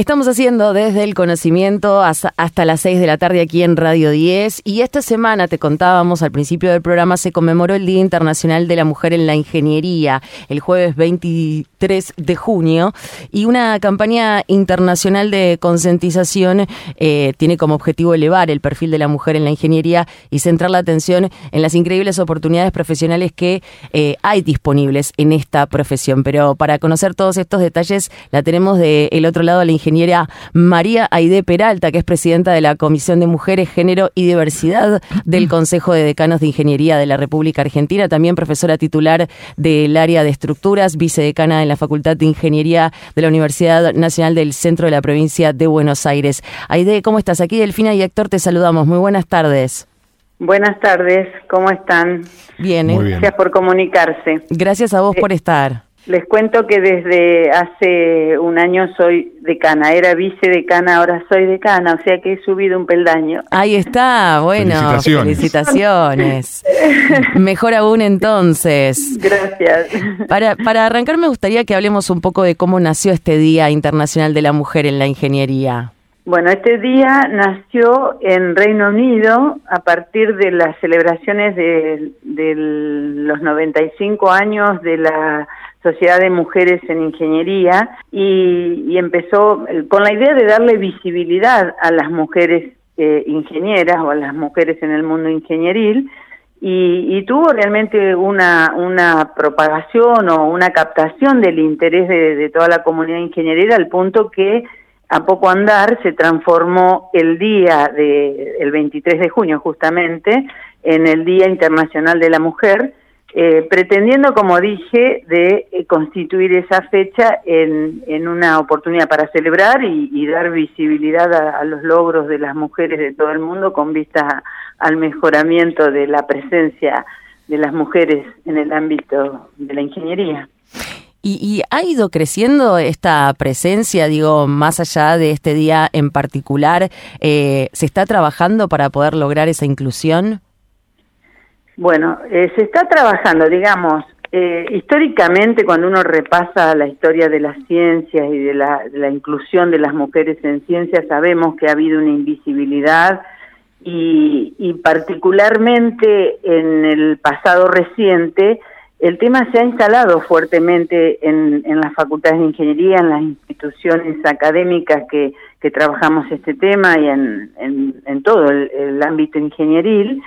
Estamos haciendo desde el conocimiento hasta las 6 de la tarde aquí en Radio 10 y esta semana, te contábamos al principio del programa, se conmemoró el Día Internacional de la Mujer en la Ingeniería, el jueves 23 de junio, y una campaña internacional de concientización eh, tiene como objetivo elevar el perfil de la mujer en la ingeniería y centrar la atención en las increíbles oportunidades profesionales que eh, hay disponibles en esta profesión. Pero para conocer todos estos detalles, la tenemos del otro lado de la ingeniería ingeniera María Aide Peralta, que es presidenta de la Comisión de Mujeres, Género y Diversidad del Consejo de Decanos de Ingeniería de la República Argentina, también profesora titular del área de estructuras, vicedecana en la Facultad de Ingeniería de la Universidad Nacional del Centro de la Provincia de Buenos Aires. Aide, ¿cómo estás? Aquí Delfina y Héctor te saludamos. Muy buenas tardes. Buenas tardes, ¿cómo están? Bien, ¿eh? Gracias por comunicarse. Gracias a vos por estar. Les cuento que desde hace un año soy decana, era vicedecana, ahora soy decana, o sea que he subido un peldaño. Ahí está, bueno, felicitaciones. Mejor aún entonces. Gracias. Para, para arrancar me gustaría que hablemos un poco de cómo nació este Día Internacional de la Mujer en la Ingeniería. Bueno, este día nació en Reino Unido a partir de las celebraciones de, de los 95 años de la Sociedad de Mujeres en Ingeniería y, empezó con la idea de darle visibilidad a las mujeres eh, ingenieras o a las mujeres en el mundo ingenieril y, tuvo realmente una, una propagación o una captación del interés de, toda la comunidad ingenieril al punto que a poco andar se transformó el día de el 23 de junio justamente en el Día Internacional de la Mujer eh, pretendiendo, como dije, de eh, constituir esa fecha en, en, una oportunidad para celebrar y, dar visibilidad a, los logros de las mujeres de todo el mundo con vista al mejoramiento de la presencia de las mujeres en el ámbito de la ingeniería. Y, ha ido creciendo esta presencia, digo, más allá de este día en particular, eh, ¿se está trabajando para poder lograr esa inclusión? Bueno, eh, se está trabajando, digamos, eh, históricamente cuando uno repasa la historia de las ciencias y de la, inclusión de las mujeres en ciencias, sabemos que ha habido una invisibilidad y, particularmente en el pasado reciente, el tema se ha instalado fuertemente en, en las facultades de ingeniería, en las instituciones académicas que que trabajamos este tema y en, en, todo el, ámbito ingenieril,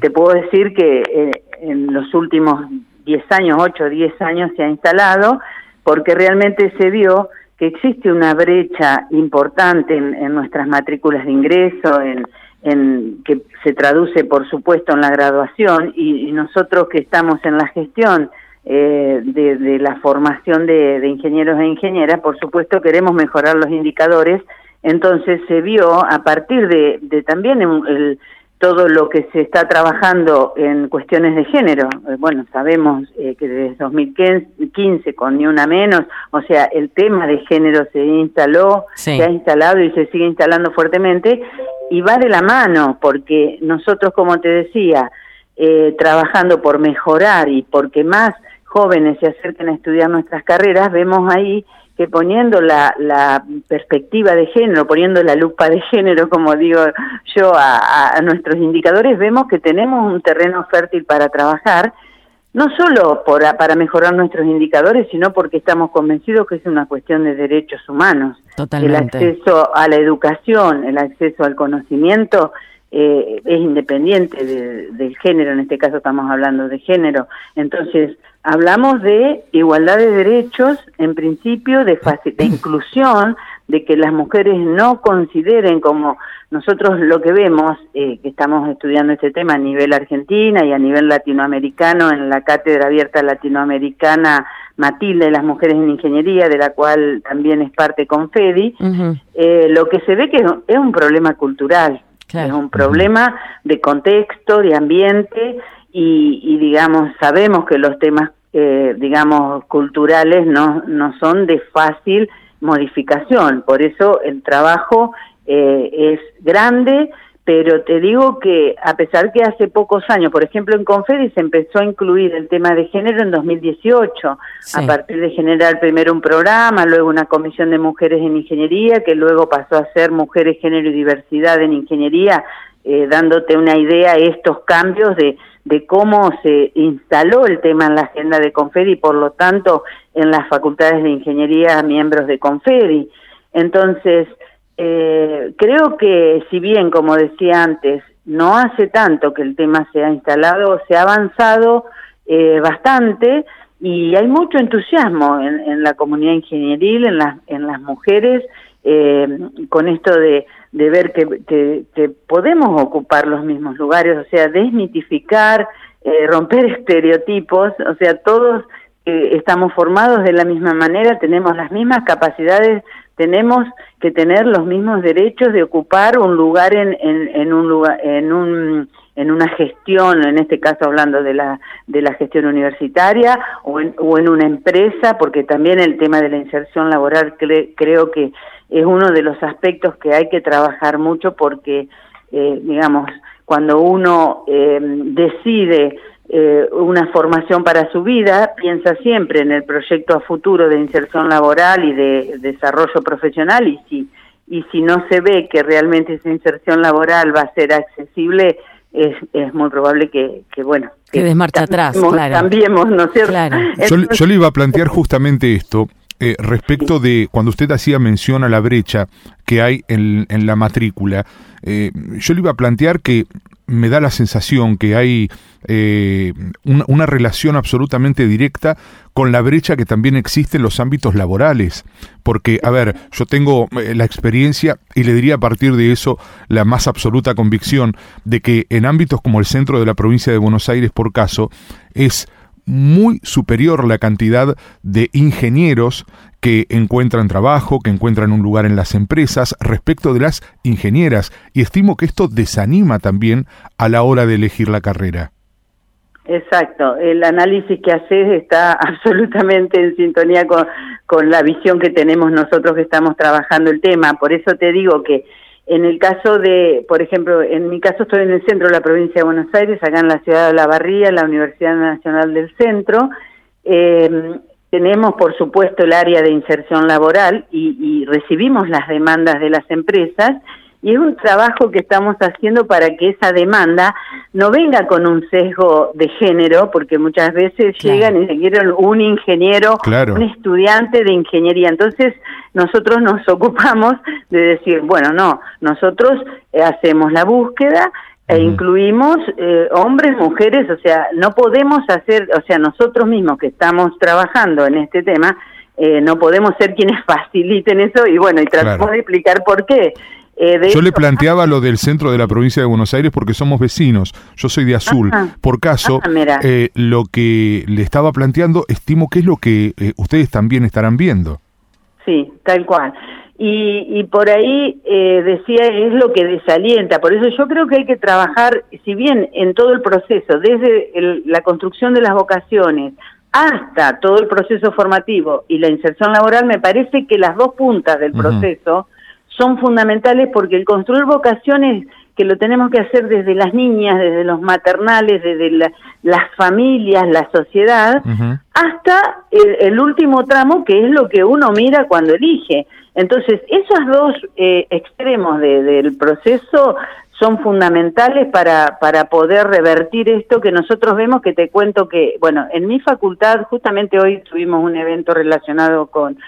te puedo decir que eh, en los últimos 10 años, 8 o 10 años se ha instalado, porque realmente se vio que existe una brecha importante en, nuestras matrículas de ingreso, en, en, que se traduce, por supuesto, en la graduación, y, nosotros que estamos en la gestión eh, de, la formación de, de ingenieros e ingenieras, por supuesto, queremos mejorar los indicadores entonces se vio a partir de, también el, todo lo que se está trabajando en cuestiones de género. Eh, bueno, sabemos eh, que desde 2015 con ni una menos, o sea, el tema de género se instaló, se ha instalado y se sigue instalando fuertemente y va de la mano porque nosotros, como te decía, eh, trabajando por mejorar y porque más jóvenes se acerquen a estudiar nuestras carreras, vemos ahí que poniendo la, la, perspectiva de género, poniendo la lupa de género, como digo yo, a, nuestros indicadores, vemos que tenemos un terreno fértil para trabajar, no solo por, para mejorar nuestros indicadores, sino porque estamos convencidos que es una cuestión de derechos humanos. Totalmente. El acceso a la educación, el acceso al conocimiento, eh, es independiente del género, en este caso estamos hablando de género. Entonces, hablamos de igualdad de derechos, en principio, de, de inclusión, de que las mujeres no consideren como nosotros lo que vemos, eh, que estamos estudiando este tema a nivel argentina y a nivel latinoamericano en la Cátedra Abierta Latinoamericana Matilde de las Mujeres en Ingeniería, de la cual también es parte Confedi, eh, lo que se ve que es un problema cultural, es un problema de contexto, de ambiente y, digamos, sabemos que los temas, eh, digamos, culturales no, no son de fácil modificación. Por eso el trabajo eh, es grande, pero te digo que a pesar que hace pocos años, por ejemplo en Confedi se empezó a incluir el tema de género en 2018, a partir de generar primero un programa, luego una comisión de mujeres en ingeniería, que luego pasó a ser Mujeres, Género y Diversidad en Ingeniería, eh, dándote una idea de estos cambios de, de cómo se instaló el tema en la agenda de Confedi y por lo tanto en las facultades de ingeniería miembros de Confedi. Entonces, eh, creo que si bien, como decía antes, no hace tanto que el tema se ha instalado, se ha avanzado eh, bastante y hay mucho entusiasmo en, la comunidad ingenieril, en, en las mujeres, eh, con esto de, ver que, que, podemos ocupar los mismos lugares, o sea, desmitificar, romper estereotipos, o sea, todos estamos formados de la misma manera, tenemos las mismas capacidades tenemos que tener los mismos derechos de ocupar un lugar en, en, un lugar en un en una gestión, en este caso hablando de la de la gestión universitaria o en, o en una empresa, porque también el tema de la inserción laboral creo que es uno de los aspectos que hay que trabajar mucho porque eh, digamos cuando uno eh, decide eh, una formación para su vida, piensa siempre en el proyecto a futuro de inserción laboral y de, desarrollo profesional y si, y si no se ve que realmente esa inserción laboral va a ser accesible, es, es muy probable que, que bueno, que, marcha atrás, claro. cambiemos, ¿no es cierto? yo, le iba a plantear justamente esto. Eh, respecto de cuando usted hacía mención a la brecha que hay en, en la matrícula, eh, yo le iba a plantear que me da la sensación que hay eh, una, relación absolutamente directa con la brecha que también existe en los ámbitos laborales. Porque, a ver, yo tengo eh, la experiencia y le diría a partir de eso la más absoluta convicción de que en ámbitos como el centro de la provincia de Buenos Aires, por caso, es muy superior la cantidad de ingenieros que encuentran trabajo, que encuentran un lugar en las empresas respecto de las ingenieras. Y estimo que esto desanima también a la hora de elegir la carrera. Exacto, el análisis que haces está absolutamente en sintonía con, con la visión que tenemos nosotros que estamos trabajando el tema, por eso te digo que en el caso de, por ejemplo, en mi caso estoy en el centro de la provincia de Buenos Aires, acá en la ciudad de La Barría, en la Universidad Nacional del Centro. Eh, tenemos, por supuesto, el área de inserción laboral y, y recibimos las demandas de las empresas y es un trabajo que estamos haciendo para que esa demanda no venga con un sesgo de género, porque muchas veces llegan y se quieren un ingeniero, un estudiante de ingeniería. Entonces, nosotros nos ocupamos de decir, bueno, no, nosotros eh, hacemos la búsqueda e incluimos eh, hombres, mujeres, o sea, no podemos hacer, o sea, nosotros mismos que estamos trabajando en este tema, eh, no podemos ser quienes faciliten eso y bueno, y tratamos de explicar por qué. Eh, Yo le planteaba lo del centro de la provincia de Buenos Aires porque somos vecinos. Yo soy de Azul. Por caso, eh, lo que le estaba planteando, estimo que es lo que eh, ustedes también estarán viendo. Sí, tal cual. Y, por ahí decía, es lo que desalienta. Por eso yo creo que hay que trabajar, si bien en todo el proceso, desde la construcción de las vocaciones hasta todo el proceso formativo y la inserción laboral, me parece que las dos puntas del proceso son fundamentales porque el construir vocaciones que lo tenemos que hacer desde las niñas, desde los maternales, desde las familias, la sociedad, hasta el, último tramo que es lo que uno mira cuando elige. Entonces, esos dos eh, extremos del proceso son fundamentales para, para poder revertir esto que nosotros vemos, que te cuento que, bueno, en mi facultad, justamente hoy tuvimos un evento relacionado con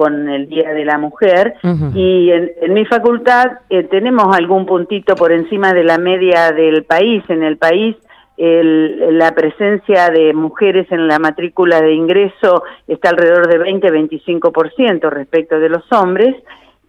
con el Día de la Mujer y en, mi facultad eh, tenemos algún puntito por encima de la media del país. En el país la presencia de mujeres en la matrícula de ingreso está alrededor de 20-25% respecto de los hombres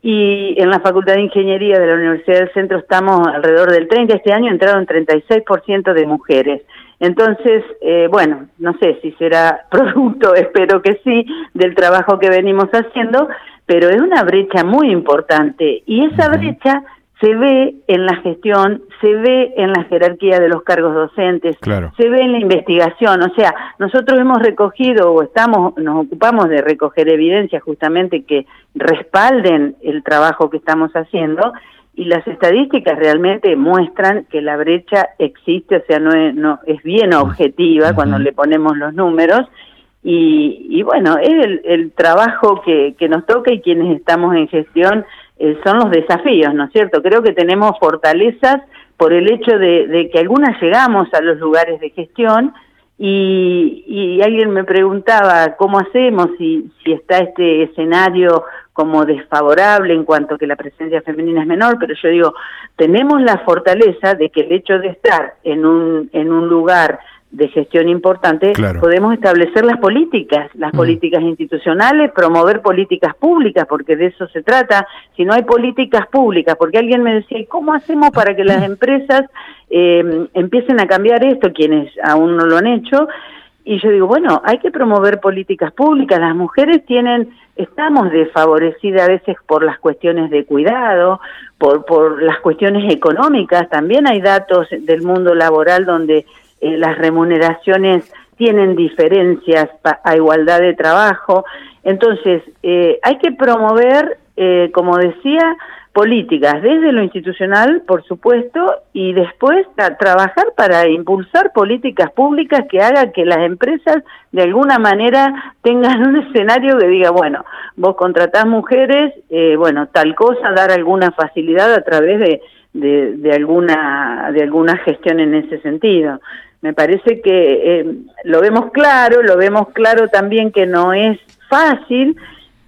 y en la Facultad de Ingeniería de la Universidad del Centro estamos alrededor del 30. Este año entraron 36% de mujeres. Entonces, eh, bueno, no sé si será producto, espero que sí, del trabajo que venimos haciendo, pero es una brecha muy importante y esa brecha se ve en la gestión, se ve en la jerarquía de los cargos docentes, se ve en la investigación, o sea, nosotros hemos recogido o estamos, nos ocupamos de recoger evidencias justamente que respalden el trabajo que estamos haciendo y las estadísticas realmente muestran que la brecha existe, o sea, no es, no, es bien objetiva cuando le ponemos los números, y, y bueno, es el, el trabajo que, que nos toca y quienes estamos en gestión eh, son los desafíos, ¿no es cierto? Creo que tenemos fortalezas por el hecho de, de que algunas llegamos a los lugares de gestión y, y alguien me preguntaba cómo hacemos si, si está este escenario como desfavorable en cuanto que la presencia femenina es menor, pero yo digo, tenemos la fortaleza de que el hecho de estar en un, en un lugar de gestión importante, podemos establecer las políticas, las mm. políticas institucionales, promover políticas públicas, porque de eso se trata. Si no hay políticas públicas, porque alguien me decía, ¿cómo hacemos para que las empresas eh, empiecen a cambiar esto, quienes aún no lo han hecho? Y yo digo, bueno, hay que promover políticas públicas. Las mujeres tienen, estamos desfavorecidas a veces por las cuestiones de cuidado, por, por las cuestiones económicas. También hay datos del mundo laboral donde eh, las remuneraciones tienen diferencias a igualdad de trabajo. Entonces, eh, hay que promover, eh, como decía, políticas desde lo institucional, por supuesto, y después trabajar para impulsar políticas públicas que hagan que las empresas de alguna manera tengan un escenario que diga, bueno, vos contratás mujeres, bueno, tal cosa, dar alguna facilidad a través de, de, alguna de alguna gestión en ese sentido. Me parece que eh, lo vemos claro, lo vemos claro también que no es fácil,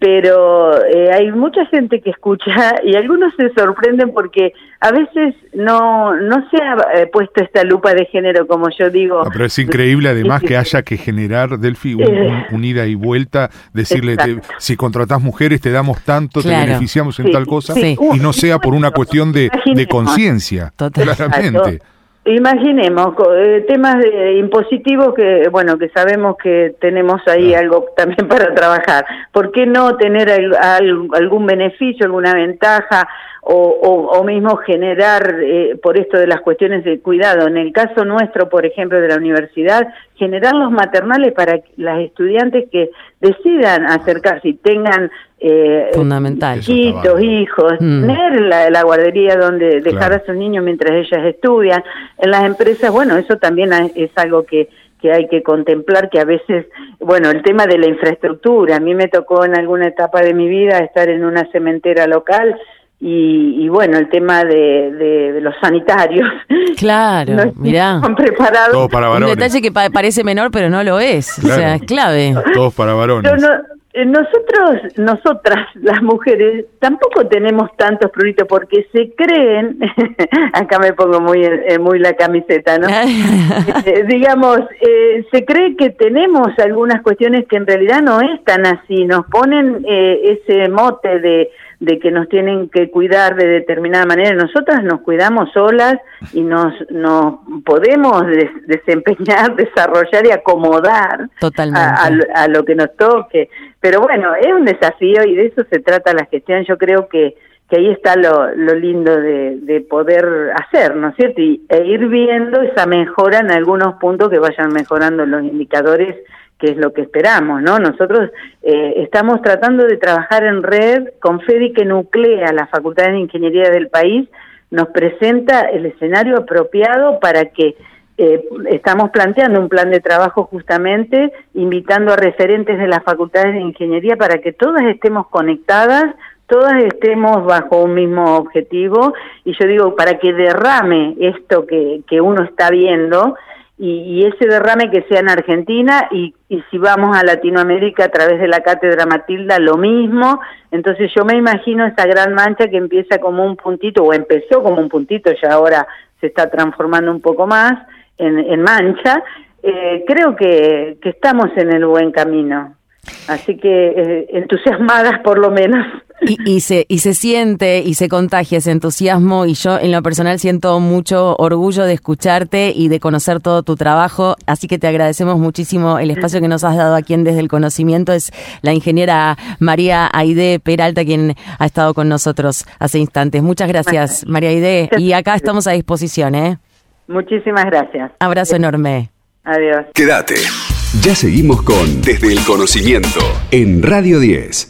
pero eh, hay mucha gente que escucha y algunos se sorprenden porque a veces no no se ha eh, puesto esta lupa de género como yo digo. pero es increíble además que haya que generar, Delphi, un, ida y vuelta, decirle, si contratás mujeres te damos tanto, te beneficiamos en tal cosa, y no sea por una cuestión de, de conciencia, claramente. Imaginemos eh, temas de impositivos que, bueno, que sabemos que tenemos ahí algo también para trabajar. ¿Por qué no tener algún beneficio, alguna ventaja o, o, mismo generar, eh, por esto de las cuestiones de cuidado, en el caso nuestro, por ejemplo, de la universidad, generar los maternales para las estudiantes que decidan acercarse y tengan eh, fundamental hijos, hijos mm. tener la, guardería donde dejar a sus niños mientras ellas estudian. En las empresas, bueno, eso también es algo que que hay que contemplar que a veces, bueno, el tema de la infraestructura, a mí me tocó en alguna etapa de mi vida estar en una cementera local y, bueno, el tema de, de, los sanitarios. Claro, no mirá. preparados. Todo para varones. Un detalle que parece menor, pero no lo es. O sea, es clave. Todos para varones. Eh, nosotros, nosotras, las mujeres, tampoco tenemos tantos pruritos porque se creen, acá me pongo muy eh, muy la camiseta, ¿no? Eh, digamos, se cree que tenemos algunas cuestiones que en realidad no es tan así, nos ponen ese mote de de que nos tienen que cuidar de determinada manera. Nosotras nos cuidamos solas y nos, nos podemos desempeñar, desarrollar y acomodar a, lo que nos toque. Pero bueno, es un desafío y de eso se trata la gestión. Yo creo que, que ahí está lo, lo lindo de, de poder hacer, ¿no es cierto? Y, e ir viendo esa mejora en algunos puntos que vayan mejorando los indicadores que es lo que esperamos, ¿no? Nosotros eh, estamos tratando de trabajar en red con FEDI que nuclea las facultades de ingeniería del país, nos presenta el escenario apropiado para que eh, estamos planteando un plan de trabajo justamente, invitando a referentes de las facultades de ingeniería para que todas estemos conectadas, todas estemos bajo un mismo objetivo, y yo digo, para que derrame esto que, que uno está viendo, y, ese derrame que sea en Argentina y, y, si vamos a Latinoamérica a través de la Cátedra Matilda lo mismo. Entonces yo me imagino esa gran mancha que empieza como un puntito o empezó como un puntito y ahora se está transformando un poco más en, en mancha. Eh, creo que, que estamos en el buen camino. Así que eh, entusiasmadas por lo menos. Y, se, y se siente y se contagia ese entusiasmo y yo en lo personal siento mucho orgullo de escucharte y de conocer todo tu trabajo, así que te agradecemos muchísimo el espacio que nos has dado aquí en Desde el Conocimiento. Es la ingeniera María Aide Peralta quien ha estado con nosotros hace instantes. Muchas gracias María Aide y acá estamos a disposición. ¿eh? Muchísimas gracias. Abrazo enorme. Adiós. Quédate. Ya seguimos con Desde el Conocimiento en Radio 10.